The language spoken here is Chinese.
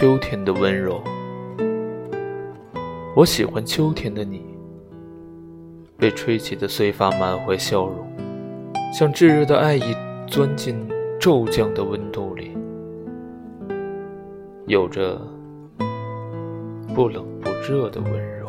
秋天的温柔。我喜欢秋天的你。被吹起的碎发满怀笑容像炙热的爱意钻进骤降的温度里。有着不冷不热的温柔。